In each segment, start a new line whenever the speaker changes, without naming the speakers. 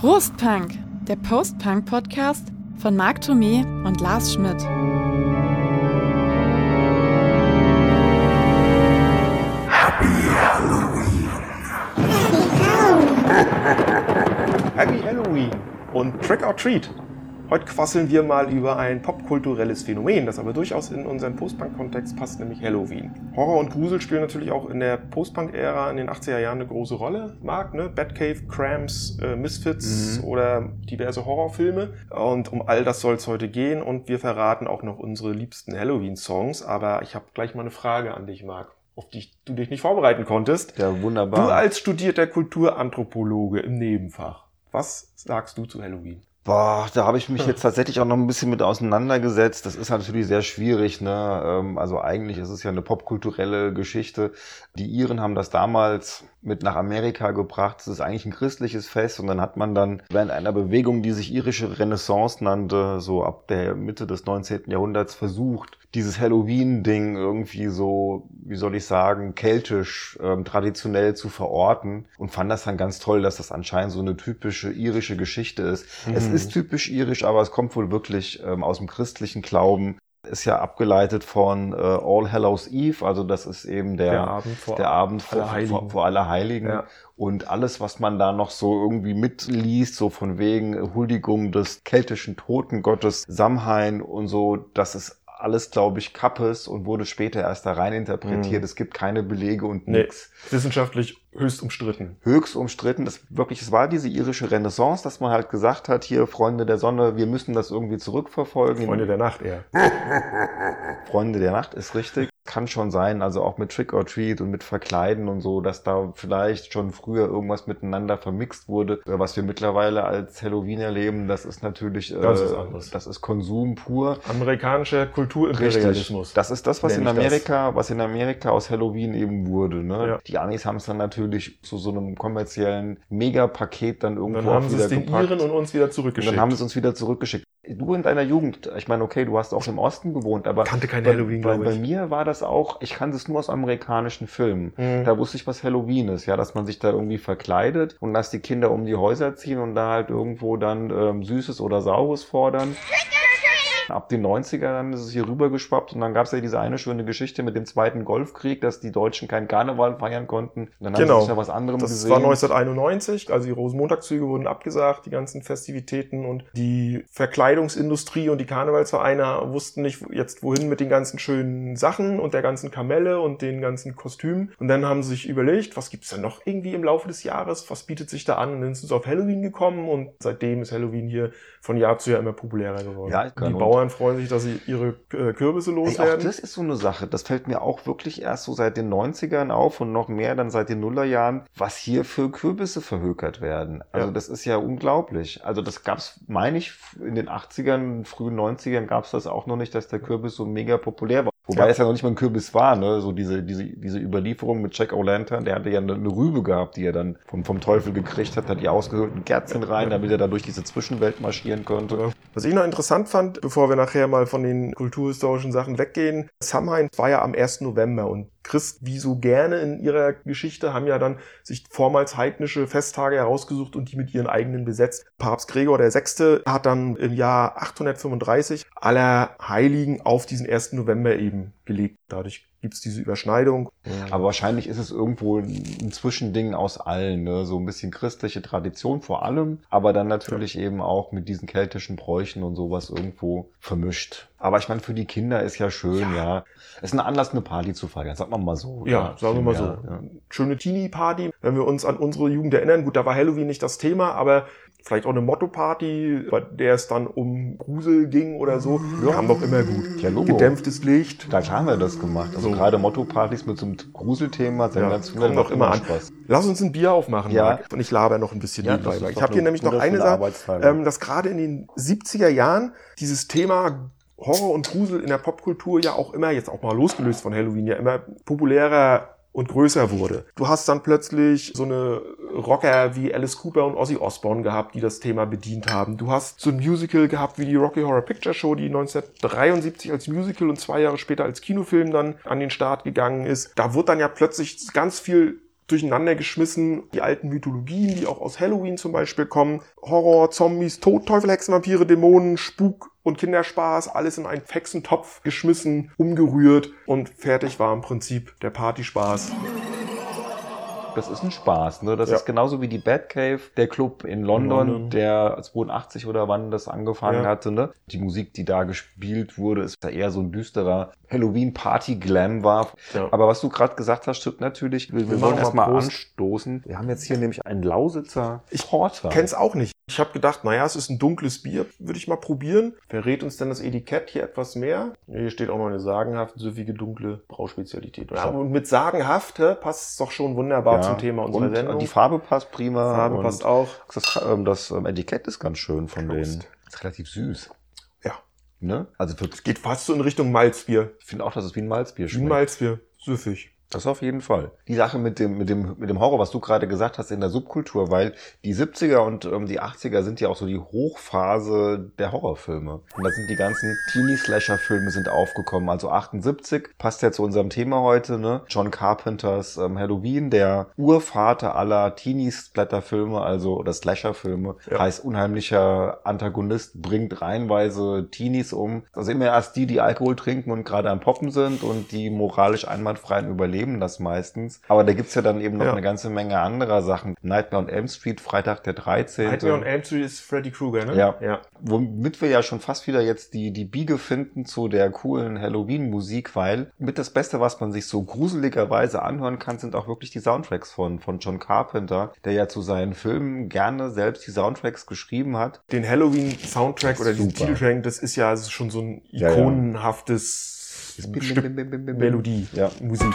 Prostpunk, der Post-Punk-Podcast von Marc Thomé und Lars Schmidt.
Happy Halloween und Trick or Treat. Heute quasseln wir mal über ein popkulturelles Phänomen, das aber durchaus in unseren Postpunk-Kontext passt, nämlich Halloween. Horror und Grusel spielen natürlich auch in der Postpunk-Ära in den 80er Jahren eine große Rolle. Mark, ne? Batcave, Cramps, äh, Misfits mhm. oder diverse Horrorfilme. Und um all das soll es heute gehen und wir verraten auch noch unsere liebsten Halloween-Songs. Aber ich habe gleich mal eine Frage an dich, Mark auf die du dich nicht vorbereiten konntest.
Ja, wunderbar.
Du als studierter Kulturanthropologe im Nebenfach, was sagst du zu Halloween?
Boah, da habe ich mich jetzt tatsächlich auch noch ein bisschen mit auseinandergesetzt. Das ist natürlich sehr schwierig. Ne? Ähm, also eigentlich ist es ja eine popkulturelle Geschichte. Die Iren haben das damals mit nach Amerika gebracht. Es ist eigentlich ein christliches Fest und dann hat man dann während einer Bewegung, die sich irische Renaissance nannte, so ab der Mitte des 19. Jahrhunderts versucht, dieses Halloween-Ding irgendwie so, wie soll ich sagen, keltisch, ähm, traditionell zu verorten und fand das dann ganz toll, dass das anscheinend so eine typische irische Geschichte ist. Mhm. Es ist typisch irisch, aber es kommt wohl wirklich ähm, aus dem christlichen Glauben ist ja abgeleitet von äh, All Hallows Eve, also das ist eben der, der Abend vor, der Abend vor, aller vor, vor Allerheiligen. Ja. Und alles, was man da noch so irgendwie mitliest, so von wegen Huldigung des keltischen Totengottes Samhain und so, das ist alles, glaube ich, Kappes und wurde später erst da rein interpretiert. Mhm. Es gibt keine Belege und nee, nichts.
Wissenschaftlich höchst umstritten.
Höchst umstritten. Das wirklich, es war diese irische Renaissance, dass man halt gesagt hat, hier Freunde der Sonne, wir müssen das irgendwie zurückverfolgen.
Freunde der Nacht eher.
Freunde der Nacht ist richtig kann schon sein, also auch mit Trick or Treat und mit Verkleiden und so, dass da vielleicht schon früher irgendwas miteinander vermixt wurde. Was wir mittlerweile als Halloween erleben, das ist natürlich
das äh, ist anders.
Das ist Konsum pur.
Amerikanischer Kulturimperialismus.
Das ist das, was in Amerika, das. was in Amerika aus Halloween eben wurde. Ne? Ja. Die Amis haben es dann natürlich zu so einem kommerziellen Megapaket dann irgendwo dann
haben sie es den Iren und uns wieder zurückgeschickt.
Und dann haben sie es uns wieder zurückgeschickt. Du in deiner Jugend, ich meine, okay, du hast auch im Osten gewohnt, aber
kannte kein Halloween,
bei, bei, bei mir war das auch, ich kannte es nur aus amerikanischen Filmen. Mhm. Da wusste ich, was Halloween ist, ja, dass man sich da irgendwie verkleidet und dass die Kinder um die Häuser ziehen und da halt irgendwo dann ähm, Süßes oder Saures fordern. Ab den 90er dann ist es hier rüber geschwappt und dann gab es ja diese eine schöne Geschichte mit dem Zweiten Golfkrieg, dass die Deutschen keinen Karneval feiern konnten. Und
dann genau. haben sie sich ja was anderem das gesehen. Das war 1991, also die Rosenmontagszüge wurden abgesagt, die ganzen Festivitäten und die Verkleidungsindustrie und die Karnevalsvereine wussten nicht jetzt wohin mit den ganzen schönen Sachen und der ganzen Kamelle und den ganzen Kostümen. Und dann haben sie sich überlegt, was gibt's denn noch irgendwie im Laufe des Jahres? Was bietet sich da an? Und dann sind sie auf Halloween gekommen und seitdem ist Halloween hier von Jahr zu Jahr immer populärer geworden. Ja, die Bauern freuen sich, dass sie ihre äh, Kürbisse loswerden. Ey,
das ist so eine Sache. Das fällt mir auch wirklich erst so seit den 90ern auf und noch mehr dann seit den Nullerjahren, was hier für Kürbisse verhökert werden. Also ja. das ist ja unglaublich. Also das gab's, meine ich, in den 80ern, frühen 90ern gab's das auch noch nicht, dass der Kürbis so mega populär war. Wobei ja. es ja noch nicht mal ein Kürbis war, ne? So diese, diese, diese Überlieferung mit Jack O'Lantern, der hatte ja eine, eine, Rübe gehabt, die er dann vom, vom Teufel gekriegt hat, hat die ausgehöhlten Kerzen rein, damit er da durch diese Zwischenwelt marschieren konnte.
Was ich noch interessant fand, bevor wir nachher mal von den kulturhistorischen Sachen weggehen, Samhain war ja am 1. November und Christ, wie so gerne in ihrer Geschichte, haben ja dann sich vormals heidnische Festtage herausgesucht und die mit ihren eigenen besetzt. Papst Gregor VI. hat dann im Jahr 835 aller Heiligen auf diesen 1. November eben gelegt. Dadurch gibt es diese Überschneidung.
Aber wahrscheinlich ist es irgendwo ein Zwischending aus allen, ne? so ein bisschen christliche Tradition vor allem, aber dann natürlich ja. eben auch mit diesen keltischen Bräuchen und sowas irgendwo vermischt. Aber ich meine, für die Kinder ist ja schön, ja. ja. Es ist ein Anlass, eine Party zu feiern, sagt man mal so.
Ja, ja sagen wir mal so. Ja. Schöne Teenie-Party. Wenn wir uns an unsere Jugend erinnern, gut, da war Halloween nicht das Thema, aber vielleicht auch eine Motto-Party, bei der es dann um Grusel ging oder so, ja. kam doch immer gut.
Ja, Logo. Gedämpftes Licht. Da haben wir das gemacht. Also so. gerade Motto-Partys mit so einem Gruselthema,
sensationell. Ja, kommt doch immer an. Spaß. Lass uns ein Bier aufmachen, ja. Marc. Und ich laber noch ein bisschen ja, nebenbei. Ich habe hier nämlich noch eine Sache, ähm, dass gerade in den 70er Jahren dieses Thema Horror und Grusel in der Popkultur ja auch immer, jetzt auch mal losgelöst von Halloween, ja immer populärer und größer wurde. Du hast dann plötzlich so eine Rocker wie Alice Cooper und Ozzy Osbourne gehabt, die das Thema bedient haben. Du hast so ein Musical gehabt wie die Rocky Horror Picture Show, die 1973 als Musical und zwei Jahre später als Kinofilm dann an den Start gegangen ist. Da wurde dann ja plötzlich ganz viel durcheinander geschmissen. Die alten Mythologien, die auch aus Halloween zum Beispiel kommen. Horror, Zombies, Tod, Teufel, Hexen, Vampire, Dämonen, Spuk und Kinderspaß. Alles in einen Hexentopf geschmissen, umgerührt und fertig war im Prinzip der Partyspaß.
Das ist ein Spaß, ne? Das
Ja.
ist genauso wie die Batcave, der Club in London,
London.
der 82 oder wann das angefangen
Ja.
hatte, ne? Die Musik, die da gespielt wurde, ist ja eher so ein düsterer Halloween-Party-Glam war.
Ja.
Aber was du gerade gesagt hast, stimmt natürlich. Wir, wir wollen erstmal anstoßen. Wir haben jetzt hier nämlich einen Lausitzer
Ich
Porter.
Kenn's auch nicht. Ich habe gedacht, naja, es ist ein dunkles Bier, würde ich mal probieren. Verrät uns denn das Etikett hier etwas mehr? Hier steht auch noch eine sagenhaft süffige dunkle Brauspezialität. Ja, und mit sagenhaft hä, passt es doch schon wunderbar zum Thema unserer
und
Sendung.
Die Farbe passt prima.
Farbe
und
passt auch.
Das, ähm, das ähm, Etikett ist ganz schön von
Prost.
denen. Ist relativ süß.
Ja.
Ne? Also für,
Geht fast so in Richtung Malzbier.
ich finde auch, dass es wie ein Malzbier
Wie
schmeckt.
ein Malzbier. Süffig.
Das auf jeden Fall. Die Sache mit dem, mit dem, mit dem Horror, was du gerade gesagt hast in der Subkultur, weil die 70er und ähm, die 80er sind ja auch so die Hochphase der Horrorfilme. Und da sind die ganzen Teenie-Slasher-Filme sind aufgekommen. Also 78 passt ja zu unserem Thema heute, ne? John Carpenters ähm, Halloween, der Urvater aller Teenie-Splatter-Filme, also oder Slasher-Filme,
Ja.
heißt unheimlicher Antagonist, bringt reihenweise Teenies um. Also immer erst die, die Alkohol trinken und gerade am Poppen sind und die moralisch einwandfreien überleben das meistens. Aber da gibt's ja dann eben noch
Ja.
eine ganze Menge anderer Sachen. Nightmare on Elm Street, Freitag der 13.
Nightmare on Elm Street ist Freddy Krueger, ne?
Ja.
ja.
Womit wir ja schon fast wieder jetzt die, die Biege finden zu der coolen Halloween-Musik, weil mit das Beste, was man sich so gruseligerweise anhören kann, sind auch wirklich die Soundtracks von, von John Carpenter, der ja zu seinen Filmen gerne selbst die Soundtracks geschrieben hat.
Den Halloween-Soundtrack oder
Super.
Titeltrack, das ist ja also schon so ein
Ja, ja.
ikonenhaftes
Bim, bim,
Stück. Melodie,
Ja.
Musik.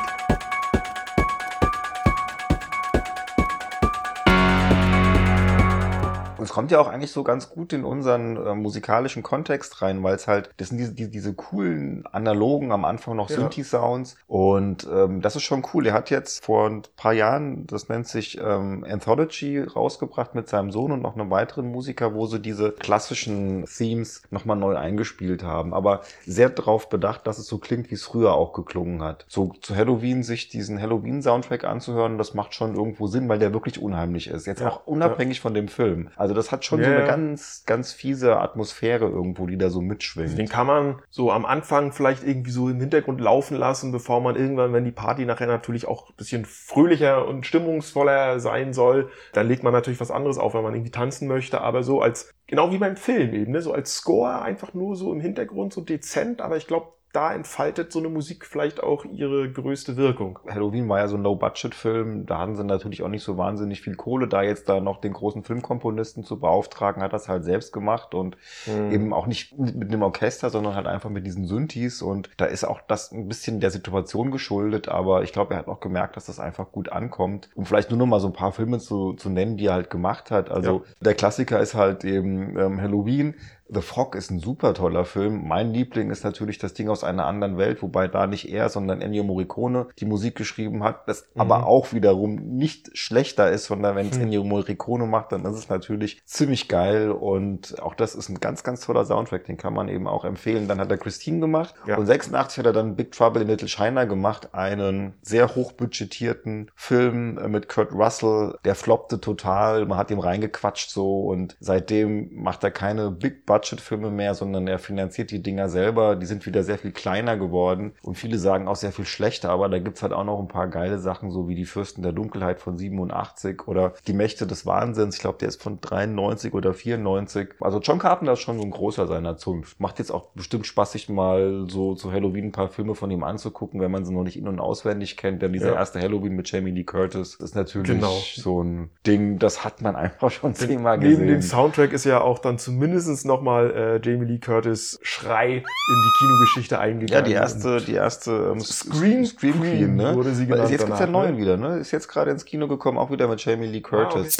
Es kommt ja auch eigentlich so ganz gut in unseren äh, musikalischen Kontext rein, weil es halt, das sind diese, diese, diese coolen analogen, am Anfang noch
Ja.
Synthi-Sounds. Und ähm, das ist schon cool. Er hat jetzt vor ein paar Jahren, das nennt sich ähm, Anthology, rausgebracht mit seinem Sohn und noch einem weiteren Musiker, wo sie diese klassischen Themes nochmal neu eingespielt haben. Aber sehr darauf bedacht, dass es so klingt, wie es früher auch geklungen hat. So zu Halloween sich diesen Halloween-Soundtrack anzuhören, das macht schon irgendwo Sinn, weil der wirklich unheimlich ist. Jetzt
Ja,
auch unabhängig von dem Film. Also das hat schon
Ja,
so eine ganz, ganz fiese Atmosphäre irgendwo, die da so mitschwingt.
Den kann man so am Anfang vielleicht irgendwie so im Hintergrund laufen lassen, bevor man irgendwann, wenn die Party nachher natürlich auch ein bisschen fröhlicher und stimmungsvoller sein soll, dann legt man natürlich was anderes auf, wenn man irgendwie tanzen möchte, aber so als, genau wie beim Film eben, ne? so als Score einfach nur so im Hintergrund, so dezent, aber ich glaube, da entfaltet so eine Musik vielleicht auch ihre größte Wirkung.
Halloween war ja so ein Low-Budget-Film. Da hatten sie natürlich auch nicht so wahnsinnig viel Kohle. Da jetzt da noch den großen Filmkomponisten zu beauftragen, hat das halt selbst gemacht und
Mhm.
eben auch nicht mit, einem Orchester, sondern halt einfach mit diesen Synthes. Und da ist auch das ein bisschen der Situation geschuldet. Aber ich glaube, er hat auch gemerkt, dass das einfach gut ankommt. Um vielleicht nur noch mal so ein paar Filme zu, zu nennen, die er halt gemacht hat. Also der Klassiker ist halt eben ähm, Halloween. The Fog ist ein super toller Film. Mein Liebling ist natürlich das Ding aus einer anderen Welt, wobei da nicht er, sondern Ennio Morricone die Musik geschrieben hat, das
Mhm.
aber auch wiederum nicht schlechter ist, sondern wenn es
Hm.
Ennio Morricone macht, dann ist es natürlich ziemlich geil und auch das ist ein ganz, ganz toller Soundtrack, den kann man eben auch empfehlen. Dann hat er Christine gemacht
Ja.
und 86 hat er dann Big Trouble in Little China gemacht, einen sehr hochbudgetierten Film äh, mit Kurt Russell, der floppte total, man hat ihm reingequatscht so und seitdem macht er keine Big Budget Filme mehr, sondern er finanziert die Dinger selber, die sind wieder sehr viel kleiner geworden und viele sagen auch sehr viel schlechter, aber da gibt's halt auch noch ein paar geile Sachen, so wie die Fürsten der Dunkelheit von 87 oder die Mächte des Wahnsinns, ich glaube, der ist von 93 oder 94. Also John Carpenter ist schon so ein großer seiner Zunft. Macht jetzt auch bestimmt Spaß, sich mal so zu Halloween ein paar Filme von ihm anzugucken, wenn man sie noch nicht in- und auswendig kennt, denn dieser
Ja.
erste Halloween mit Jamie Lee Curtis ist natürlich
Genau.
so ein Ding, das hat man einfach schon zehnmal
Neben dem
gesehen.
Soundtrack ist ja auch dann zumindest nochmal äh, Jamie Lee Curtis Schrei in die Kinogeschichte
Ja,
eingegangen.
die erste, die erste ähm,
Scream
Scream Queen, ne?
wurde sie genannt
Jetzt gibt's ja einen neuen
ne?
wieder, ne? Ist jetzt gerade ins Kino gekommen, auch wieder mit Jamie Lee Curtis.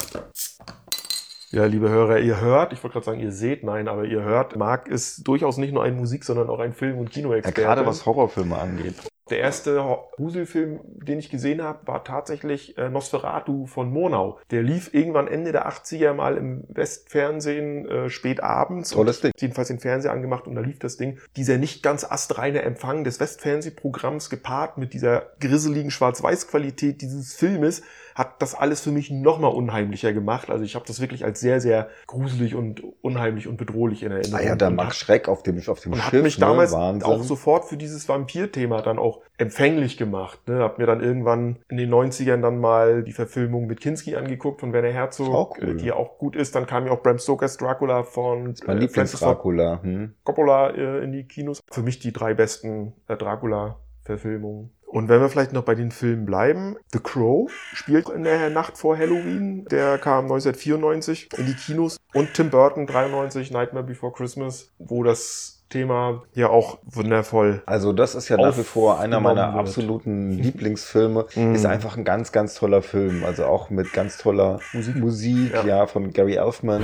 Ja, liebe Hörer, ihr hört, ich wollte gerade sagen, ihr seht, nein, aber ihr hört, Marc ist durchaus nicht nur ein Musik, sondern auch ein Film- und
Ja,
Kinoexperte.
gerade was Horrorfilme angeht.
Der erste Gruselfilm, den ich gesehen habe, war tatsächlich äh, Nosferatu von Murnau. Der lief irgendwann Ende der 80er mal im Westfernsehen äh, spät abends.
Tolles Ding.
Jedenfalls den Fernseher angemacht und da lief das Ding. Dieser nicht ganz astreine Empfang des Westfernsehprogramms gepaart mit dieser grisseligen Schwarz-Weiß-Qualität dieses Filmes hat das alles für mich nochmal unheimlicher gemacht. Also ich habe das wirklich als sehr, sehr gruselig und unheimlich und bedrohlich in Erinnerung.
Ah ja, der Max Schreck auf dem, auf dem
und
Schiff.
hat mich
ne?
damals
Wahnsinn.
auch sofort für dieses Vampir-Thema dann auch empfänglich gemacht. Ne? Hab mir dann irgendwann in den 90ern dann mal die Verfilmung mit Kinski angeguckt von Werner Herzog,
Auch cool.
die auch gut ist. Dann kam ja auch Bram Stokers Dracula von äh, Francis
Lieblings-Dracula. Hm?
Coppola äh, in die Kinos. Für mich die drei besten äh, Dracula-Verfilmungen. Und wenn wir vielleicht noch bei den Filmen bleiben, The Crow spielt in der Nacht vor Halloween. Der kam 1994 in die Kinos. Und Tim Burton 93, Nightmare Before Christmas, wo das Thema ja auch wundervoll.
Also das ist ja nach wie vor einer meiner
wird.
absoluten Lieblingsfilme.
Mm.
Ist einfach ein ganz, ganz toller Film. Also auch mit ganz toller
Musik.
Musik,
Ja.
ja, von Gary Elfman.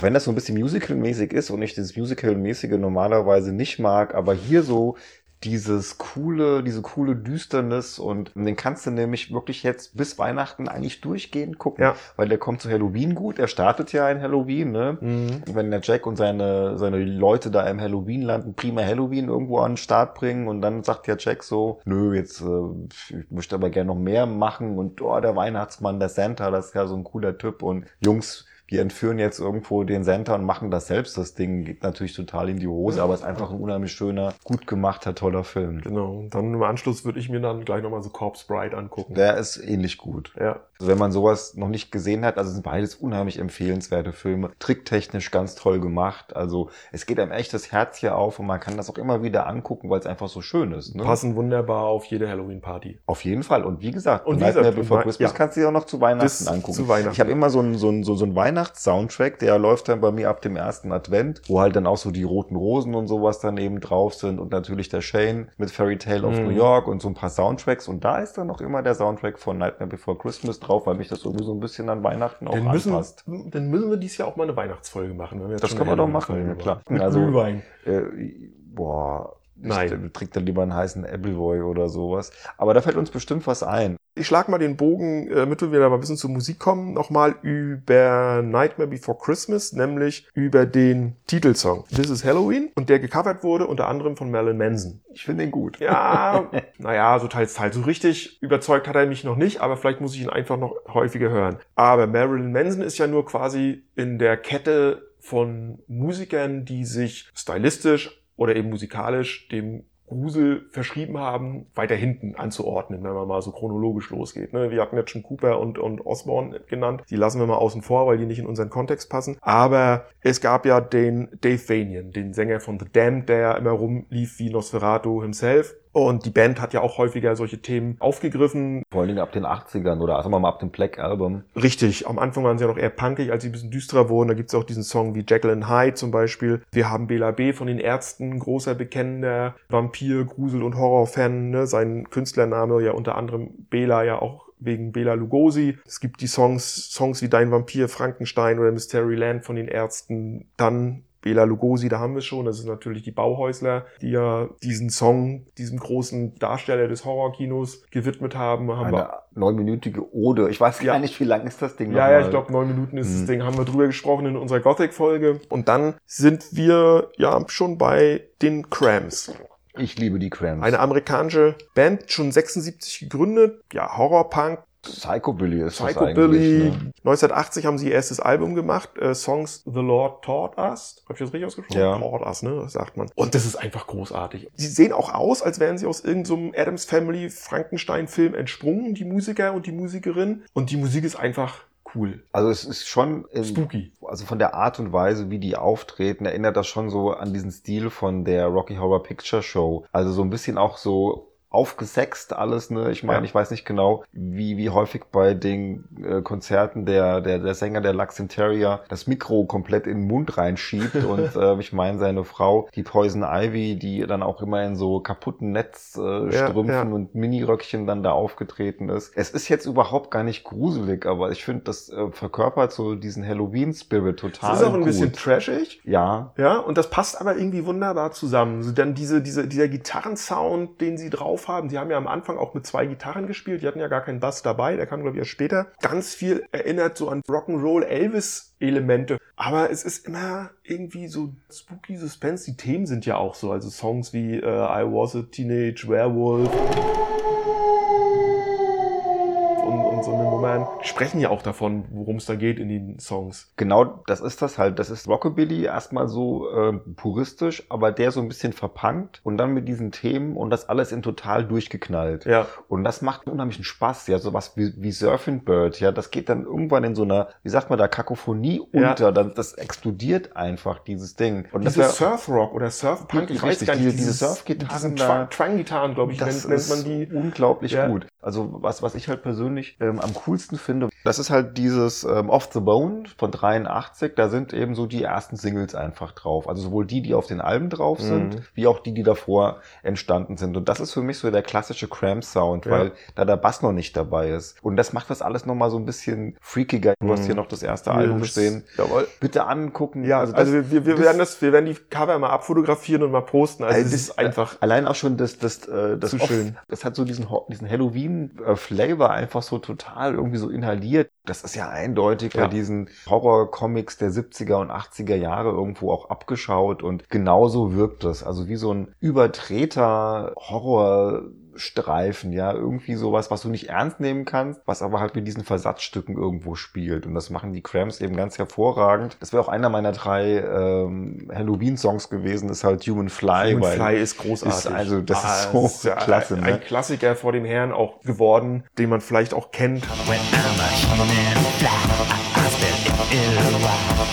Auch wenn das so ein bisschen Musical-mäßig ist und ich dieses Musical-mäßige normalerweise nicht mag, aber hier so dieses coole, diese coole Düsternis und den kannst du nämlich wirklich jetzt bis Weihnachten eigentlich durchgehend gucken,
Ja.
weil der kommt zu Halloween gut, er startet ja in Halloween, ne?
Mhm.
Wenn der Jack und seine, seine Leute da im Halloween-Land ein prima Halloween irgendwo an den Start bringen und dann sagt ja Jack so, nö, jetzt äh, ich möchte aber gerne noch mehr machen und oh, der Weihnachtsmann, der Santa, das ist ja so ein cooler Typ und Jungs, wir entführen jetzt irgendwo den Santa und machen das selbst. Das Ding geht natürlich total in die Hose, aber ist einfach ein unheimlich schöner, gut gemachter, toller Film.
Genau. Und dann im Anschluss würde ich mir dann gleich nochmal so Corpse Bride angucken.
Der ist ähnlich gut.
ja.
Wenn man sowas noch nicht gesehen hat, also es sind beides unheimlich empfehlenswerte Filme, tricktechnisch ganz toll gemacht. Also es geht einem echt das Herz hier auf und man kann das auch immer wieder angucken, weil es einfach so schön ist. Ne?
Passen wunderbar auf jede Halloween-Party.
Auf jeden Fall. Und wie gesagt,
Und wie
Nightmare
gesagt,
Before
Wei-
Christmas
ja.
kannst du dir auch noch zu Weihnachten
Bis
angucken.
zu Weihnachten.
Ich habe immer so einen, so einen, so so einen Weihnachts-Soundtrack, der läuft dann bei mir ab dem ersten Advent, wo halt dann auch so die roten Rosen und sowas daneben drauf sind und natürlich der Shane mit Fairy Tale of
Mhm.
New York und so ein paar Soundtracks. Und da ist dann noch immer der Soundtrack von Nightmare Before Christmas drauf, weil mich das sowieso ein bisschen an Weihnachten auch
Dann müssen,
anpasst.
dann müssen wir dieses Jahr auch mal eine Weihnachtsfolge machen.
Das können wir doch machen, ja, klar.
Mit
Also-
Glühwein.
Äh, boah.
Nein.
Ich trinke dann lieber einen heißen Appleboy oder sowas. Aber da fällt uns bestimmt was ein.
Ich schlag mal den Bogen, äh, damit wir da mal ein bisschen zur Musik kommen, nochmal über Nightmare Before Christmas, nämlich über den Titelsong This is Halloween und der gecovert wurde unter anderem von Marilyn Manson.
Ich finde den gut.
Ja, naja, so teils, teils. So richtig überzeugt hat er mich noch nicht, aber vielleicht muss ich ihn einfach noch häufiger hören. Aber Marilyn Manson ist ja nur quasi in der Kette von Musikern, die sich stylistisch oder eben musikalisch dem Grusel verschrieben haben, weiter hinten anzuordnen, wenn man mal so chronologisch losgeht. Ne? Wir hatten jetzt schon Cooper und, und Osborne genannt. Die lassen wir mal außen vor, weil die nicht in unseren Kontext passen. Aber es gab ja den Dave Vanian, den Sänger von The Damned, der ja immer rumlief wie Nosferatu himself. Und die Band hat ja auch häufiger solche Themen aufgegriffen.
Vor allen Dingen ab den 80ern oder sagen wir mal ab dem Black Album.
Richtig, am Anfang waren sie ja noch eher punkig, als sie ein bisschen düsterer wurden. Da gibt's auch diesen Song wie Jekyll and Hyde zum Beispiel. Wir haben Bela B. von den Ärzten, großer bekennender Vampir, Grusel- und Horrorfan. Ne? Sein Künstlername ja unter anderem Bela ja auch wegen Bela Lugosi. Es gibt die Songs, Songs wie Dein Vampir, Frankenstein oder Mystery Land von den Ärzten. Dann Bela Lugosi, da haben wir es schon. Das ist natürlich die Bauhäusler, die ja diesen Song, diesem großen Darsteller des Horrorkinos gewidmet haben. haben
Eine neunminütige Ode. Ich weiß
Ja.
gar nicht, wie lang ist das Ding
ja, ja, ich glaube, neun Minuten ist das
Mhm.
Ding. Haben wir drüber gesprochen in unserer Gothic-Folge. Und dann sind wir ja schon bei den Cramps.
Ich liebe die Cramps.
Eine amerikanische Band, schon 76 gegründet. Ja, Horrorpunk,
Psychobilly ist das
Psychobilly.
eigentlich. Ne?
1980 haben sie ihr erstes Album gemacht, äh, Songs The Lord Taught Us. Hab ich das richtig ausgesprochen?
Ja.
Taught Us, ne? Das sagt man. Und das ist einfach großartig. Sie sehen auch aus, als wären sie aus irgendeinem Adams Family Frankenstein-Film entsprungen, die Musiker und die Musikerin. Und die Musik ist einfach cool.
Also es ist schon, in,
Spooky.
also von der Art und Weise, wie die auftreten, erinnert das schon so an diesen Stil von der Rocky Horror Picture Show. Also so ein bisschen auch so aufgesext alles, ne? Ich meine,
Ja.
ich weiß nicht genau, wie, wie häufig bei den äh, Konzerten der, der, der Sänger der Lux Interior das Mikro komplett in den Mund reinschiebt und äh, ich meine, seine Frau, die Poison Ivy, die dann auch immer in so kaputten Netzstrümpfen äh,
Ja,
Strümpfen
ja.
und Miniröckchen dann da aufgetreten ist. Es ist jetzt überhaupt gar nicht gruselig, aber ich finde, das äh, verkörpert so diesen Halloween-Spirit total
Das ist auch ein
gut.
bisschen trashig.
ja,
Ja, und das passt aber irgendwie wunderbar zusammen. So dann diese, diese, dieser Gitarrensound, den sie drauf haben. Die haben ja am Anfang auch mit zwei Gitarren gespielt. Die hatten ja gar keinen Bass dabei. Der kam, glaube ich, erst später. Ganz viel erinnert so an Rock'n'Roll Elvis Elemente. Aber es ist immer irgendwie so spooky Suspense. Die Themen sind ja auch so. Also Songs wie äh, I Was a Teenage Werewolf. Eine Nummern sprechen ja auch davon, worum es da geht in den Songs.
Genau, das ist das halt. Das ist Rockabilly erstmal so äh, puristisch, aber der so ein bisschen verpunkt und dann mit diesen Themen und das alles in total durchgeknallt.
Ja.
Und das macht unheimlichen Spaß, ja, sowas wie, wie Surfing Bird, ja, das geht dann irgendwann in so einer, wie sagt man da, Kakophonie
Ja.
unter, dann, das explodiert einfach, dieses Ding. Und
Diese
das wär-
Surfrock oder Surfpunk, ich weiß gar nicht,
diese- diese Surfgitarren da-
Twang-Gitarren, glaube ich, nennt, nennt man die.
unglaublich
Ja.
gut. Also was, was ich halt persönlich ähm, am coolsten finde, das ist halt dieses ähm, Off the Bone von 83, da sind eben so die ersten Singles einfach drauf. Also sowohl die, die auf den Alben drauf sind,
Mhm.
wie auch die, die davor entstanden sind. Und das ist für mich so der klassische Cramp-Sound,
Ja.
weil da der Bass noch nicht dabei ist. Und das macht das alles nochmal so ein bisschen freakiger. Du hast
Mhm.
hier noch das erste Album
Das-
stehen.
Jawohl.
Bitte angucken.
Ja, also, wir, wir, wir
das-
werden das, wir werden die Cover mal abfotografieren und mal posten. Also
Ey,
das
das-
ist einfach.
Allein auch schon das, das, äh, das,
schön.
das hat so diesen, diesen Halloween-Flavor einfach so total irgendwie so inhaliert. Das ist ja eindeutig
Ja.
bei diesen Horror-Comics der 70er und 80er Jahre irgendwo auch abgeschaut und genauso wirkt es. Also wie so ein überdrehter Horror- Streifen, ja, irgendwie sowas, was du nicht ernst nehmen kannst, was aber halt mit diesen Versatzstücken irgendwo spielt. Und das machen die Cramps eben ganz hervorragend. Das wäre auch einer meiner drei ähm, Halloween-Songs gewesen, ist halt Human Fly.
Human
weil
Fly ist großartig.
ist also- das ist
Ah,
so
es ja
klasse,
Ein,
ne?
ein Klassiker vor dem Herrn auch geworden, den man vielleicht auch kennt.
When I'm a human fly, I spell ill.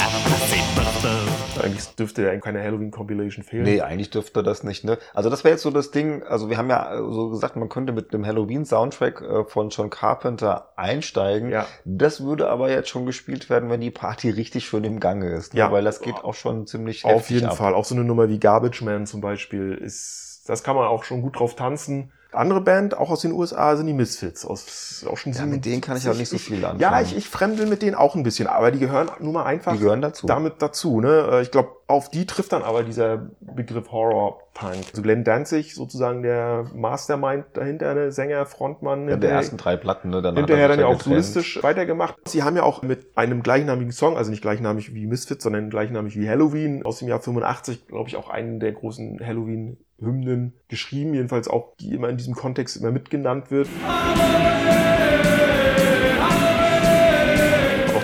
Eigentlich dürfte ja keine Halloween-Compilation fehlen.
Nee, eigentlich dürfte das nicht, ne? Also das wäre jetzt so das Ding, also wir haben ja äh, so gesagt, man könnte mit dem Halloween-Soundtrack äh, von John Carpenter einsteigen.
Ja.
Das würde aber jetzt schon gespielt werden, wenn die Party richtig schön im Gange ist. Ne?
Ja.
Weil das geht auch schon ziemlich
Auf jeden
ab.
Fall. Auch so eine Nummer wie Garbage Man zum Beispiel ist, das kann man auch schon gut drauf tanzen. Andere Band, auch aus den USA, sind die Misfits. Aus, auch schon
Ja, mit denen kann ich auch nicht so viel anfangen.
Ja, ich, ich fremdel mit denen auch ein bisschen, aber die gehören nun mal einfach
Die gehören dazu.
damit dazu. Ne? Äh, Ich glaube, auf die trifft dann aber dieser Begriff Horror Punk. Also Glenn Danzig, sozusagen der Mastermind dahinter, der Sänger, Frontmann.
Ja, der ersten drei Platten, ne? Dann
hinterher
er
dann ja auch solistisch weitergemacht. Sie haben ja auch mit einem gleichnamigen Song, also nicht gleichnamig wie Misfits, sondern gleichnamig wie Halloween aus dem Jahr 85, glaube ich, auch einen der großen Halloween-Hymnen geschrieben, jedenfalls auch, die immer in diesem Kontext immer mitgenannt wird. Auch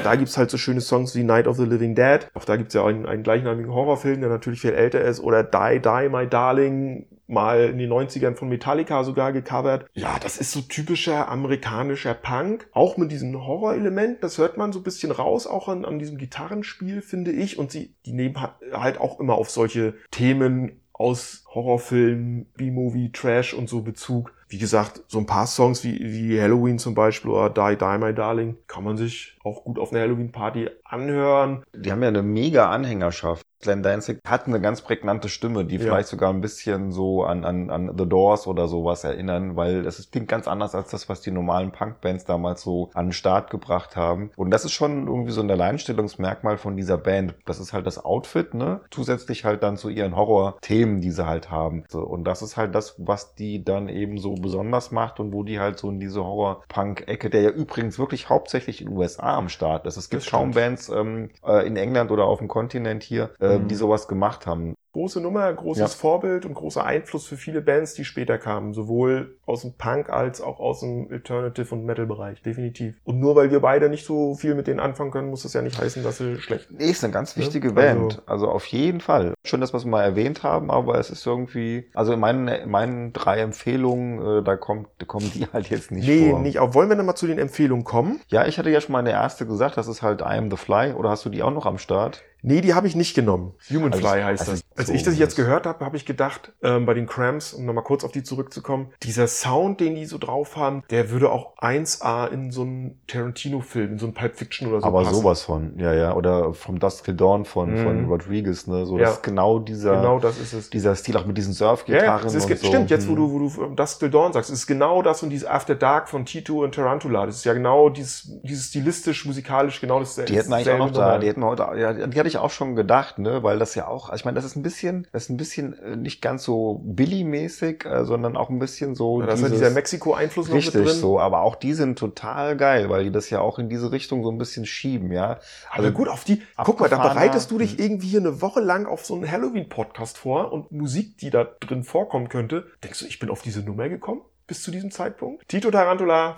da gibt's halt so schöne Songs wie Night of the Living Dead. Auch da gibt's ja einen, einen gleichnamigen Horrorfilm, der natürlich viel älter ist. Oder Die, Die, My Darling, mal in den 90ern von Metallica sogar gecovert. Ja, das ist so typischer amerikanischer Punk. Auch mit diesem Horrorelement, das hört man so ein bisschen raus, auch an, an diesem Gitarrenspiel, finde ich. Und sie, die nehmen ha- halt auch immer auf solche Themen aus Horrorfilmen, B-Movie, Trash und so Bezug. Wie gesagt, so ein paar Songs wie, wie Halloween zum Beispiel oder Die, Die, My Darling kann man sich auch gut auf einer Halloween-Party anhören.
Die haben ja eine mega Anhängerschaft. Glenn Danzig hat eine ganz prägnante Stimme, die
Ja.
vielleicht sogar ein bisschen so an, an, an The Doors oder sowas erinnern, weil das klingt ganz anders als das, was die normalen Punkbands damals so an den Start gebracht haben. Und das ist schon irgendwie so ein Alleinstellungsmerkmal von dieser Band. Das ist halt das Outfit, ne? Zusätzlich halt dann zu ihren Horror-Themen, die sie halt haben. Und das ist halt das, was die dann eben so besonders macht und wo die halt so in diese Horror-Punk-Ecke, der ja übrigens wirklich hauptsächlich in den USA am Start ist. Es gibt kaum. Bands ähm, äh, in England oder auf dem Kontinent hier, äh,
Mhm.
die sowas gemacht haben.
Große Nummer, großes
Ja.
Vorbild und großer Einfluss für viele Bands, die später kamen. Sowohl aus dem Punk als auch aus dem Alternative- und Metal-Bereich. Definitiv. Und nur weil wir beide nicht so viel mit denen anfangen können, muss das ja nicht heißen, dass sie schlecht
Nee, ist eine ganz
Ja,
wichtige
also-
Band. Also auf jeden Fall. Schön, dass wir es mal erwähnt haben, aber es ist irgendwie, also in meinen, in meinen drei Empfehlungen, äh, da kommt, da kommen die halt jetzt nicht
nee,
vor.
nicht auch. Wollen wir dann mal zu den Empfehlungen kommen?
Ja, ich hatte ja schon mal eine erste gesagt, das ist halt I Am The Fly. Oder hast du die auch noch am Start?
Nee, die habe ich nicht genommen. Human
Also,
Fly heißt
also
das. Als ich das jetzt gehört habe, habe ich gedacht, ähm, bei den Cramps, um nochmal kurz auf die zurückzukommen, dieser Sound, den die so drauf haben, der würde auch 1A in so einen Tarantino-Film, in so einen Pulp Fiction oder so
Aber
passen.
sowas von, ja, ja. Oder From Dusk Till Dawn von,
Mhm.
von Rodriguez, ne? So,
Ja.
das ist genau dieser,
Genau das ist es.
dieser Stil, auch mit diesen
Ja, ja,
Surfgitarren
es ist,
und so.
stimmt, jetzt wo
Hm.
du, wo du das Till Dawn sagst, es ist genau das und dieses After Dark von Tito und Tarantula. Das ist ja genau dieses, dieses stilistisch, musikalisch, genau das
Die hätten eigentlich auch noch da, die hätten wir heute, ja, die hatte ich auch schon gedacht, ne, weil das ja auch, ich meine, das ist ein bisschen, das ist ein bisschen äh, nicht ganz so Billy-mäßig, äh, sondern auch ein bisschen so.
da ist ja dieser Mexiko-Einfluss noch mit drin.
so, aber auch die sind total geil, weil die das ja auch in diese Richtung so ein bisschen schieben, ja.
Aber gut, auf die, guck mal, da bereitest du dich irgendwie hier eine Woche lang auf so einen Halloween-Podcast vor und Musik, die da drin vorkommen könnte. Denkst du, ich bin auf diese Nummer gekommen? Bis zu diesem Zeitpunkt? Tito Tarantula.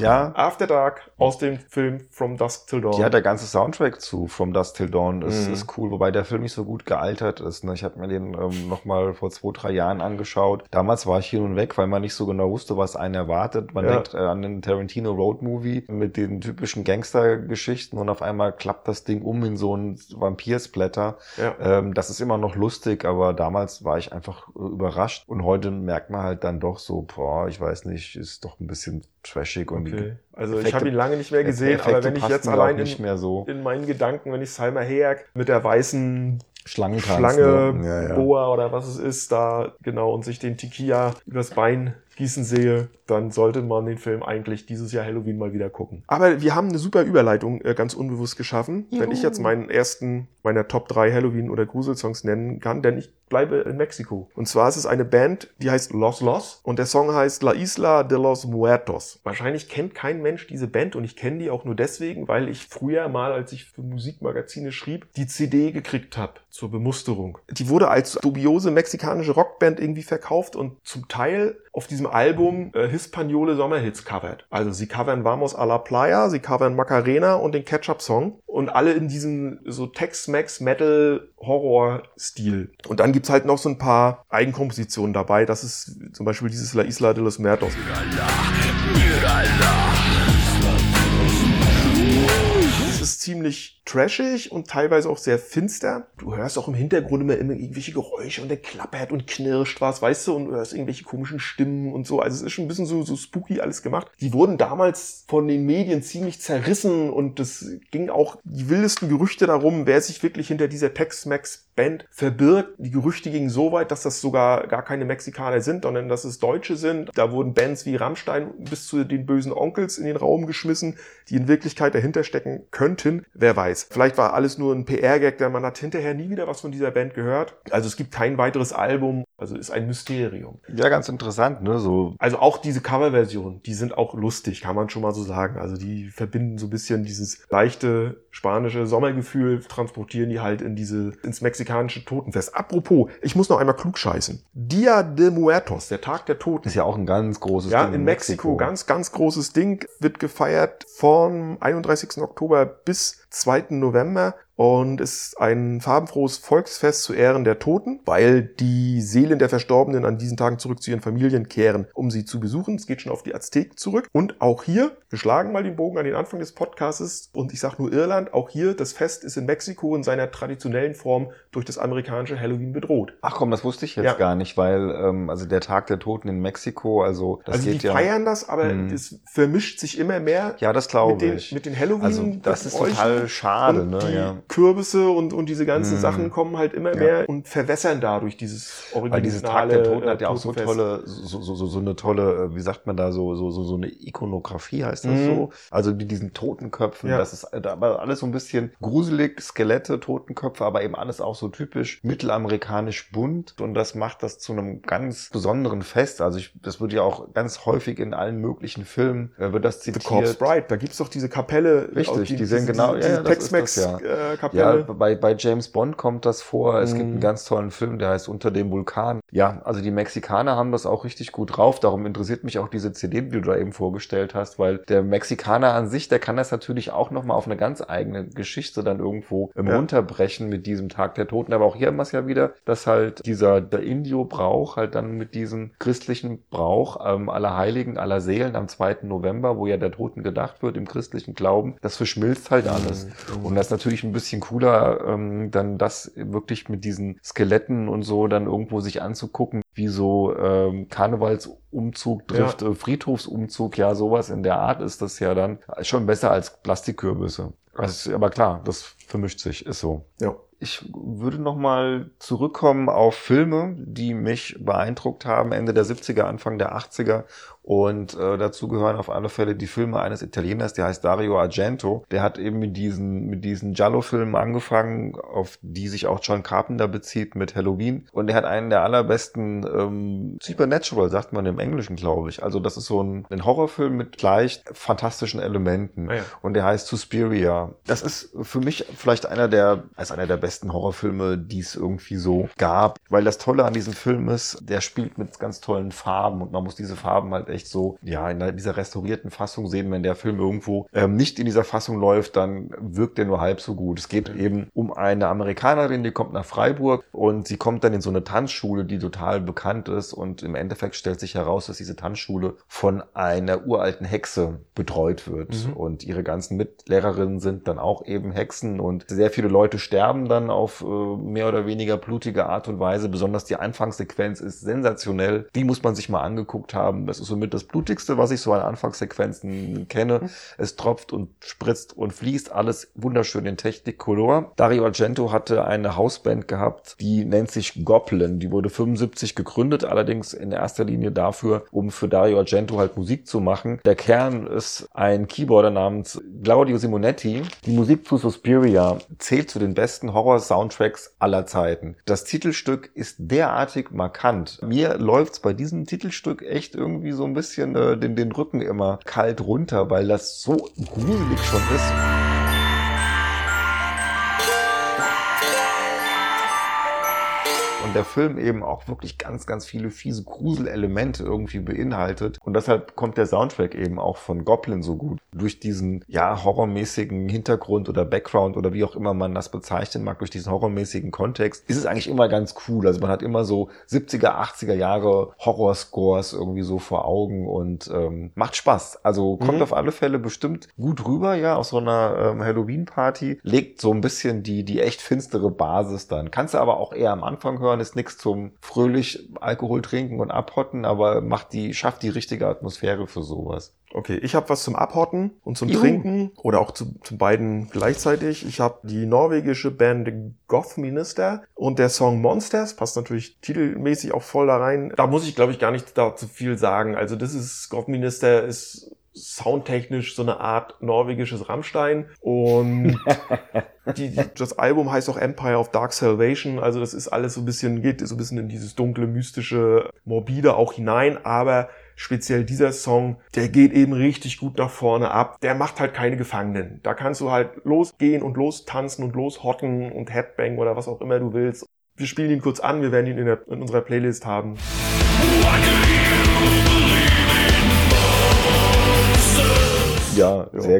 Ja,
After Dark aus dem Film From Dusk Till Dawn.
Ja, der ganze Soundtrack zu From Dusk Till Dawn ist,
Mhm.
ist cool, wobei der Film nicht so gut gealtert ist. Ne? Ich habe mir den ähm, nochmal vor zwei, drei Jahren angeschaut. Damals war ich hin und weg, weil man nicht so genau wusste, was einen erwartet. Man
Ja.
denkt äh, an den Tarantino Road Movie mit den typischen Gangstergeschichten und auf einmal klappt das Ding um in so ein Vampirsplatter.
ja.
Ähm, das ist immer noch lustig, aber damals war ich einfach äh, überrascht und heute merkt man halt dann doch so, boah, ich weiß nicht, ist doch ein bisschen trashig und
Okay. Also ich
Effekte-
habe ihn lange nicht mehr gesehen,
Effekte
aber wenn ich jetzt allein
nicht
in,
mehr so
in meinen Gedanken, wenn ich Salma Hayek mit der weißen Schlange,
ne? ja, ja.
Boa oder was es ist, da genau und sich den Tequila übers Bein gießen sehe, dann sollte man den Film eigentlich dieses Jahr Halloween mal wieder gucken. Aber wir haben eine super Überleitung äh, ganz unbewusst geschaffen, wenn ich jetzt meinen ersten meiner Top 3 Halloween oder Gruselsongs nennen kann, denn ich bleibe in Mexiko. Und zwar ist es eine Band, die heißt Los Los und der Song heißt La Isla de los Muertos. Wahrscheinlich kennt kein Mensch diese Band und ich kenne die auch nur deswegen, weil ich früher mal, als ich für Musikmagazine schrieb, die CD gekriegt habe zur Bemusterung. Die wurde als dubiose mexikanische Rockband irgendwie verkauft und zum Teil auf diesem Album äh, Hispaniole Sommerhits covert. Also sie covern Vamos a la Playa, sie covern Macarena und den Ketchup-Song und alle in diesem so Tex-Mex Metal Horror Stil. Und dann gibt's halt noch so ein paar Eigenkompositionen dabei. Das ist zum Beispiel dieses La Isla de los Muertos. Es ist ziemlich trashig und teilweise auch sehr finster. Du hörst auch im Hintergrund immer, immer irgendwelche Geräusche und der klappert und knirscht was, weißt du, und du hörst irgendwelche komischen Stimmen und so. Also es ist schon ein bisschen so, so spooky alles gemacht. Die wurden damals von den Medien ziemlich zerrissen und es ging auch die wildesten Gerüchte darum, wer sich wirklich hinter dieser Tex-Mex Band verbirgt. Die Gerüchte gingen so weit, dass das sogar gar keine Mexikaner sind, sondern dass es Deutsche sind. Da wurden Bands wie Rammstein bis zu den bösen Onkels in den Raum geschmissen, die in Wirklichkeit dahinter stecken könnten. Wer weiß. Vielleicht war alles nur ein PR-Gag, denn man hat hinterher nie wieder was von dieser Band gehört. Also es gibt kein weiteres Album. Also ist ein Mysterium.
Ja, ganz interessant, ne? So
Also auch diese Coverversionen, die sind auch lustig, kann man schon mal so sagen. Also die verbinden so ein bisschen dieses leichte spanische Sommergefühl, transportieren die halt in diese, ins mexikanische Totenfest. Apropos, ich muss noch einmal klug scheißen. Dia de Muertos, der Tag der Toten.
ist ja auch ein ganz großes
Ja,
Ding
in Mexiko, ganz, ganz großes Ding, wird gefeiert vom 31. Oktober bis 2. November und ist ein farbenfrohes Volksfest zu Ehren der Toten, weil die Seelen der Verstorbenen an diesen Tagen zurück zu ihren Familien kehren, um sie zu besuchen. Es geht schon auf die Azteken zurück. Und auch hier, wir schlagen mal den Bogen an den Anfang des Podcasts und ich sage nur Irland, auch hier, das Fest ist in Mexiko in seiner traditionellen Form durch das amerikanische Halloween bedroht.
Ach komm, das wusste ich jetzt
Ja.
gar nicht, weil ähm, also der Tag der Toten in Mexiko, also das
also die
geht ja.
feiern das, aber
Mhm.
es vermischt sich immer mehr
Ja, das glaube
mit den,
ich.
mit den Halloween.
also das ist
Gebräuchen.
Schade,
und
ne?
die
Ja.
Kürbisse und, und diese ganzen
Mhm.
Sachen kommen halt immer
Ja.
mehr und verwässern dadurch dieses originale
Weil dieses Tag der Toten hat ja auch so tolle, so, so, so, so eine tolle, äh, wie sagt man da, so, so, so, so eine Ikonografie heißt das
Mhm.
so. Also die, diesen Totenköpfen,
Ja.
das ist äh, aber alles so ein bisschen gruselig, Skelette, Totenköpfe, aber eben alles auch so typisch mittelamerikanisch bunt und das macht das zu einem ganz besonderen Fest. Also ich, das wird ja auch ganz häufig in allen möglichen Filmen, äh, wird das
The
zitiert.
Corpse Bride, da gibt's doch diese Kapelle.
Richtig,
auch
die sehen genau- ja,
diese
ja, ja.
äh,
Ja, bei, bei James Bond kommt das vor. Es gibt
Mhm.
einen ganz tollen Film, der heißt Unter dem Vulkan. Ja, also die Mexikaner haben das auch richtig gut drauf. Darum interessiert mich auch diese CD, die du da eben vorgestellt hast, weil der Mexikaner an sich, der kann das natürlich auch nochmal auf eine ganz eigene Geschichte dann irgendwo
Ja.
runterbrechen mit diesem Tag der Toten. Aber auch hier haben wir es ja wieder, dass halt dieser der Indio-Brauch halt dann mit diesem christlichen Brauch ähm, aller Heiligen, aller Seelen am 2. November, wo ja der Toten gedacht wird im christlichen Glauben, das verschmilzt halt alles. Ist. Und das ist natürlich ein bisschen cooler, ähm, dann das wirklich mit diesen Skeletten und so dann irgendwo sich anzugucken, wie so ähm, Karnevalsumzug trifft, äh, Friedhofsumzug, ja, sowas in der Art ist das ja dann schon besser als Plastikkürbisse. Also, aber klar, das vermischt sich, ist so.
Ja.
Ich würde noch mal zurückkommen auf Filme, die mich beeindruckt haben, Ende der 70er, Anfang der 80er. Und äh, dazu gehören auf alle Fälle die Filme eines Italieners, der heißt Dario Argento. Der hat eben mit diesen, mit diesen Giallo-Filmen angefangen, auf die sich auch John Carpenter bezieht mit Halloween. Und er hat einen der allerbesten ähm, Supernatural, sagt man im Englischen, glaube ich. Also das ist so ein, ein Horrorfilm mit gleich fantastischen Elementen.
Ah ja.
Und der heißt Suspiria. Das ist für mich vielleicht einer der, als einer der besten Horrorfilme, die es irgendwie so gab. Weil das Tolle an diesem Film ist, der spielt mit ganz tollen Farben und man muss diese Farben halt echt so, ja, in dieser restaurierten Fassung sehen. Wenn der Film irgendwo ähm, nicht in dieser Fassung läuft, dann wirkt der nur halb so gut. Es geht eben um eine Amerikanerin, die kommt nach Freiburg und sie kommt dann in so eine Tanzschule, die total bekannt ist und im Endeffekt stellt sich heraus, dass diese Tanzschule von einer uralten Hexe betreut wird
Mhm.
und ihre ganzen Mitlehrerinnen sind dann auch eben Hexen und sehr viele Leute sterben dann auf äh, mehr oder weniger blutige Art und Weise. Besonders die Anfangssequenz ist sensationell. Die muss man sich mal angeguckt haben. Das ist somit das blutigste, was ich so an Anfangssequenzen kenne. Es tropft und spritzt und fließt alles wunderschön in Technicolor. Dario Argento hatte eine Hausband gehabt, die nennt sich Goblin. Die wurde 75 gegründet, allerdings in erster Linie dafür, um für Dario Argento halt Musik zu machen. Der Kern ist ein Keyboarder namens Claudio Simonetti. Die Musik zu Suspiria zählt zu den besten Horror-Soundtracks aller Zeiten. Das Titelstück ist derartig markant. Mir läuft's bei diesem Titelstück echt irgendwie so ein bisschen äh, den, den Rücken immer kalt runter, weil das so gruselig schon ist. Und der Film eben auch wirklich ganz, ganz viele fiese Gruselelemente irgendwie beinhaltet. Und deshalb kommt der Soundtrack eben auch von Goblin so gut. Durch diesen, ja, horrormäßigen Hintergrund oder Background oder wie auch immer man das bezeichnen mag, durch diesen horrormäßigen Kontext, ist es eigentlich immer ganz cool. Also man hat immer so 70er, 80er Jahre Horrorscores irgendwie so vor Augen und ähm, macht Spaß. Also kommt
Mhm.
auf alle Fälle bestimmt gut rüber, ja, aus so einer ähm, Halloween-Party. Legt so ein bisschen die, die echt finstere Basis dann. Kannst du aber auch eher am Anfang hören, ist nichts zum fröhlich Alkohol trinken und abhotten, aber macht die, schafft die richtige Atmosphäre für sowas.
Okay, ich habe was zum Abhotten und zum
Juhu.
Trinken oder auch zu, zu beiden gleichzeitig. Ich habe die norwegische Band Goth Minister und der Song Monsters passt natürlich titelmäßig auch voll da rein. Da muss ich glaube ich gar nicht dazu viel sagen. Also das ist Goth Minister ist soundtechnisch so eine Art norwegisches Rammstein und die, das Album heißt auch Empire of Dark Salvation, also das ist alles so ein bisschen, geht so ein bisschen in dieses dunkle, mystische, morbide auch hinein, aber speziell dieser Song, der geht eben richtig gut nach vorne ab. Der macht halt keine Gefangenen. Da kannst du halt losgehen und lostanzen und loshocken und Headbang oder was auch immer du willst. Wir spielen ihn kurz an, wir werden ihn in, der, in unserer Playlist haben.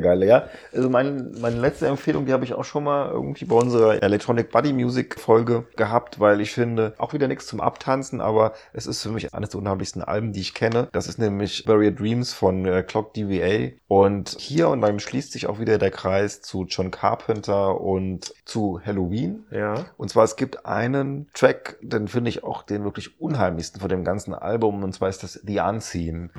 Sehr geil. Ja, also meine, meine letzte Empfehlung, die habe ich auch schon mal irgendwie bei unserer Electronic Body Music Folge gehabt, weil ich finde, auch wieder nichts zum Abtanzen, aber es ist für mich eines der unheimlichsten Alben, die ich kenne. Das ist nämlich Barrier Dreams von äh, Clock DVA. Und hier, und dann schließt sich auch wieder der Kreis zu John Carpenter und zu Halloween.
Ja.
Und zwar, es gibt einen Track, den finde ich auch den wirklich unheimlichsten von dem ganzen Album, und zwar ist das The Unseen.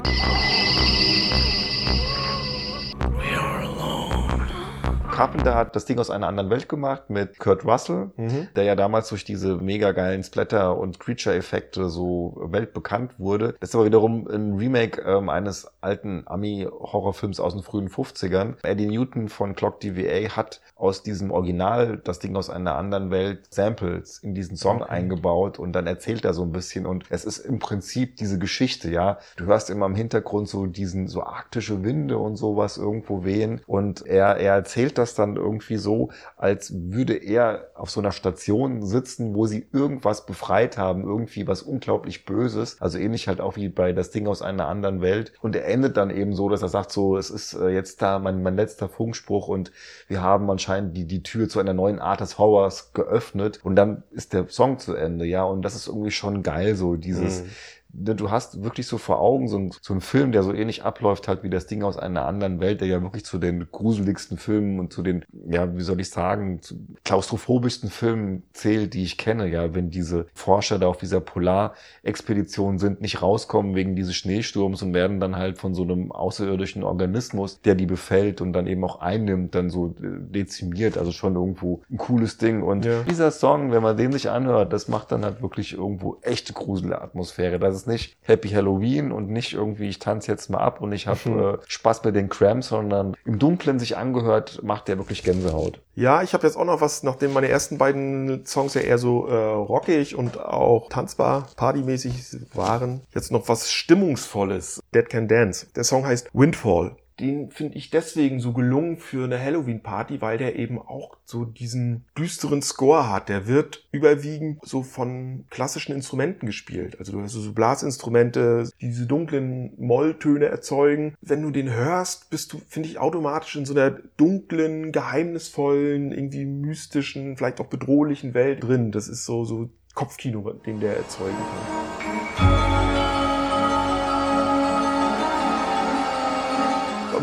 Carpenter hat das Ding aus einer anderen Welt gemacht mit Kurt Russell,
Mhm.
der ja damals durch diese mega geilen Splatter- und Creature-Effekte so weltbekannt wurde. Das ist aber wiederum ein Remake ähm, eines alten Ami-Horrorfilms aus den frühen 50ern. Eddie Newton von Clock DVA hat aus diesem Original, das Ding aus einer anderen Welt, Samples in diesen Song
Okay.
eingebaut und dann erzählt er so ein bisschen und es ist im Prinzip diese Geschichte, ja. Du hörst immer im Hintergrund so diesen, so arktische Winde und sowas irgendwo wehen und er, er erzählt das dann irgendwie so, als würde er auf so einer Station sitzen, wo sie irgendwas befreit haben, irgendwie was unglaublich Böses, also ähnlich halt auch wie bei das Ding aus einer anderen Welt. Und er endet dann eben so, dass er sagt so, es ist äh, jetzt da mein, mein letzter Funkspruch und wir haben anscheinend die, die Tür zu einer neuen Art des Horrors geöffnet. Und dann ist der Song zu Ende, ja, und das ist irgendwie schon geil, so dieses,
Mhm.
Ne, du hast wirklich so vor Augen so ein, so ein Film, der so ähnlich abläuft halt wie das Ding aus einer anderen Welt, der ja wirklich zu den gruseligsten Filmen und zu den, ja, wie soll ich sagen, zu klaustrophobischsten Filmen zählt, die ich kenne. Ja, wenn diese Forscher da auf dieser Polarexpedition sind, nicht rauskommen wegen dieses Schneesturms und werden dann halt von so einem außerirdischen Organismus, der die befällt und dann eben auch einnimmt, dann so äh, dezimiert. Also schon irgendwo ein cooles Ding. Und
Ja.
dieser Song, wenn man den sich anhört, das macht dann halt wirklich irgendwo echte Gruselatmosphäre. Das ist nicht Happy Halloween und nicht irgendwie, ich tanze jetzt mal ab und ich habe äh, Spaß mit den Cramps, sondern im Dunklen sich angehört, macht der wirklich Gänsehaut.
Ja, ich habe jetzt auch noch was, nachdem meine ersten beiden Songs ja eher so äh, rockig und auch tanzbar, partymäßig waren, jetzt noch was Stimmungsvolles. Dead Can Dance. Der Song heißt Windfall. Den finde ich deswegen so gelungen für eine Halloween-Party, weil der eben auch so diesen düsteren Score hat. Der wird überwiegend so von klassischen Instrumenten gespielt. Also du hast so Blasinstrumente, die diese dunklen Molltöne erzeugen. Wenn du den hörst, bist du, finde ich, automatisch in so einer dunklen, geheimnisvollen, irgendwie mystischen, vielleicht auch bedrohlichen Welt drin. Das ist so, so Kopfkino, den der erzeugen kann.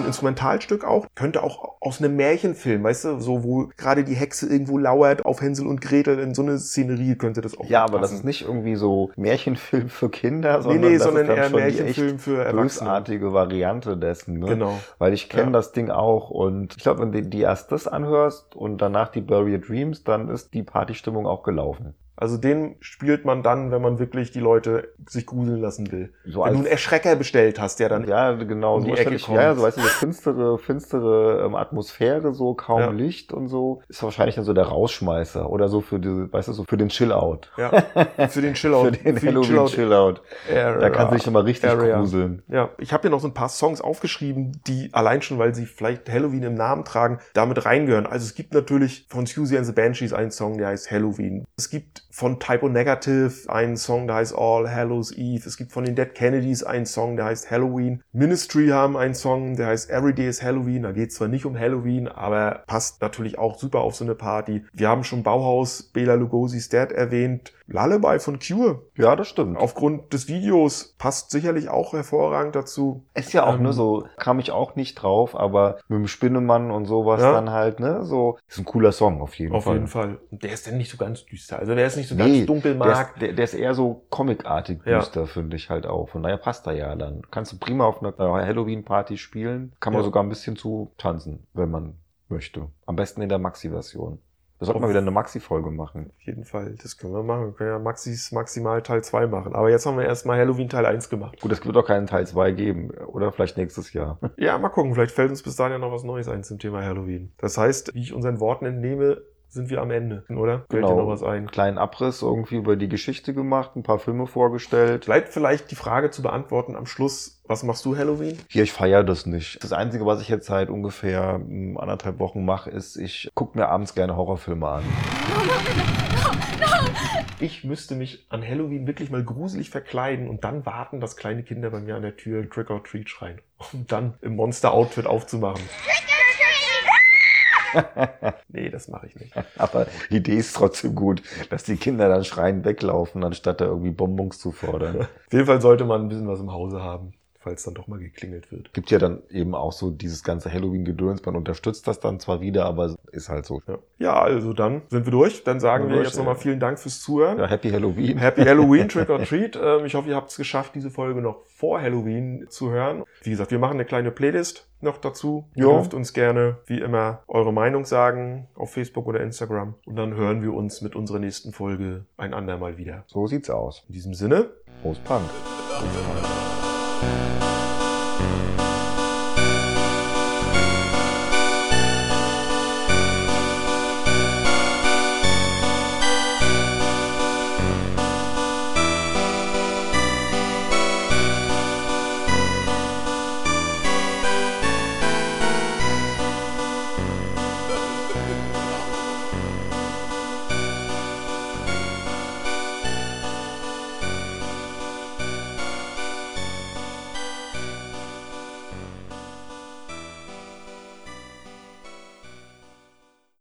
Instrumentalstück auch, könnte auch aus einem Märchenfilm, weißt du, so wo gerade die Hexe irgendwo lauert auf Hänsel und Gretel, in so eine Szenerie könnte das auch
Ja, aber das ist nicht irgendwie so Märchenfilm für Kinder,
Nee,
sondern
nee,
das
sondern
ist dann
eher
schon die
Märchenfilm
echt
für Erwachsene.
bösartige Variante dessen. Ne?
Genau.
Weil ich kenne
Ja.
das Ding auch und ich glaube, wenn du die erst das anhörst und danach die Your Dreams, dann ist die Partystimmung auch gelaufen.
Also den spielt man dann, wenn man wirklich die Leute sich gruseln lassen will.
So
wenn du einen Erschrecker bestellt hast, der dann
Ja, genau.
um die
so
Ecke kommt.
ja, so weißt du, finstere, finstere ähm, Atmosphäre, so kaum
Ja.
Licht und so, ist wahrscheinlich dann so der Rausschmeißer oder so für diese, weißt du, so für den Chill-Out.
ja, für den Chillout,
Für den
die
Halloween
Chillout
Chill-Out. Da kann sich schon mal richtig
Area.
gruseln.
Ja, ich habe hier noch so ein paar Songs aufgeschrieben, die allein schon, weil sie vielleicht Halloween im Namen tragen, damit reingehören. Also es gibt natürlich von Susie and the Banshees einen Song, der heißt Halloween. Es gibt von Typo Negative einen Song, der heißt All Hallows Eve. Es gibt von den Dead Kennedys einen Song, der heißt Halloween. Ministry haben einen Song, der heißt Every Day is Halloween. Da geht zwar nicht um Halloween, aber passt natürlich auch super auf so eine Party. Wir haben schon Bauhaus, Bela Lugosi's Dad erwähnt. Lullaby von Cure.
Ja, das stimmt.
Aufgrund des Videos passt sicherlich auch hervorragend dazu.
Ist ja auch,
Ähm,
ne, so, kam ich auch nicht drauf, aber mit dem Spinnemann und sowas
Ja.
dann halt, ne, so, ist ein cooler Song auf jeden
Auf
Fall.
jeden Fall. Und der ist dann nicht so ganz düster. Also der ist nicht so
Nee,
ganz dunkel
der
mag.
der, der ist eher so comicartig
Ja.
düster, finde ich halt auch. Von daher passt er ja dann. Kannst du prima auf einer Halloween-Party spielen. Kann man
Ja.
sogar ein bisschen zu tanzen, wenn man möchte. Am besten in der Maxi-Version. Da sollten wir wieder eine Maxi-Folge machen.
Auf jeden Fall. Das können wir machen. Wir können ja Maxis maximal Teil 2 machen. Aber jetzt haben wir erstmal Halloween Teil 1 gemacht.
Gut, es wird auch keinen Teil 2 geben. Oder vielleicht nächstes Jahr.
Ja, mal gucken. Vielleicht fällt uns bis dahin ja noch was Neues ein zum Thema Halloween. Das heißt, wie ich unseren Worten entnehme, sind wir am Ende, oder? Fällt dir noch was ein?
Einen kleinen Abriss irgendwie über die Geschichte gemacht, ein paar Filme vorgestellt.
Bleibt vielleicht die Frage zu beantworten am Schluss, was machst du Halloween?
Hier, ich feiere das nicht. Das Einzige, was ich jetzt seit ungefähr mm, anderthalb Wochen mache, ist, ich gucke mir abends gerne Horrorfilme an.
Ich müsste mich an Halloween wirklich mal gruselig verkleiden und dann warten, dass kleine Kinder bei mir an der Tür Trick or Treat schreien. Um dann im Monster-Outfit aufzumachen. Nee, das mache ich nicht.
Aber die Idee ist trotzdem gut, dass die Kinder dann schreien weglaufen, anstatt da irgendwie Bonbons zu fordern.
Auf jeden Fall sollte man ein bisschen was im Hause haben, falls dann doch mal geklingelt wird.
Gibt ja dann eben auch so dieses ganze Halloween-Gedöns. Man unterstützt das dann zwar wieder, aber ist halt so.
Ja, ja also dann sind wir durch. Dann sagen wir
wir
jetzt
durch,
nochmal
ja.
vielen Dank fürs Zuhören.
Ja, Happy Halloween.
Happy Halloween, Trick or Treat. Ähm, Ich hoffe, ihr habt es geschafft, diese Folge noch vor Halloween zu hören. Wie gesagt, wir machen eine kleine Playlist noch dazu. Ihr dürft uns gerne, wie immer, eure Meinung sagen auf Facebook oder Instagram. Und dann hören wir uns mit unserer nächsten Folge ein andermal wieder.
So sieht's aus.
In diesem Sinne,
Prost Punk.
Prost. Thank you.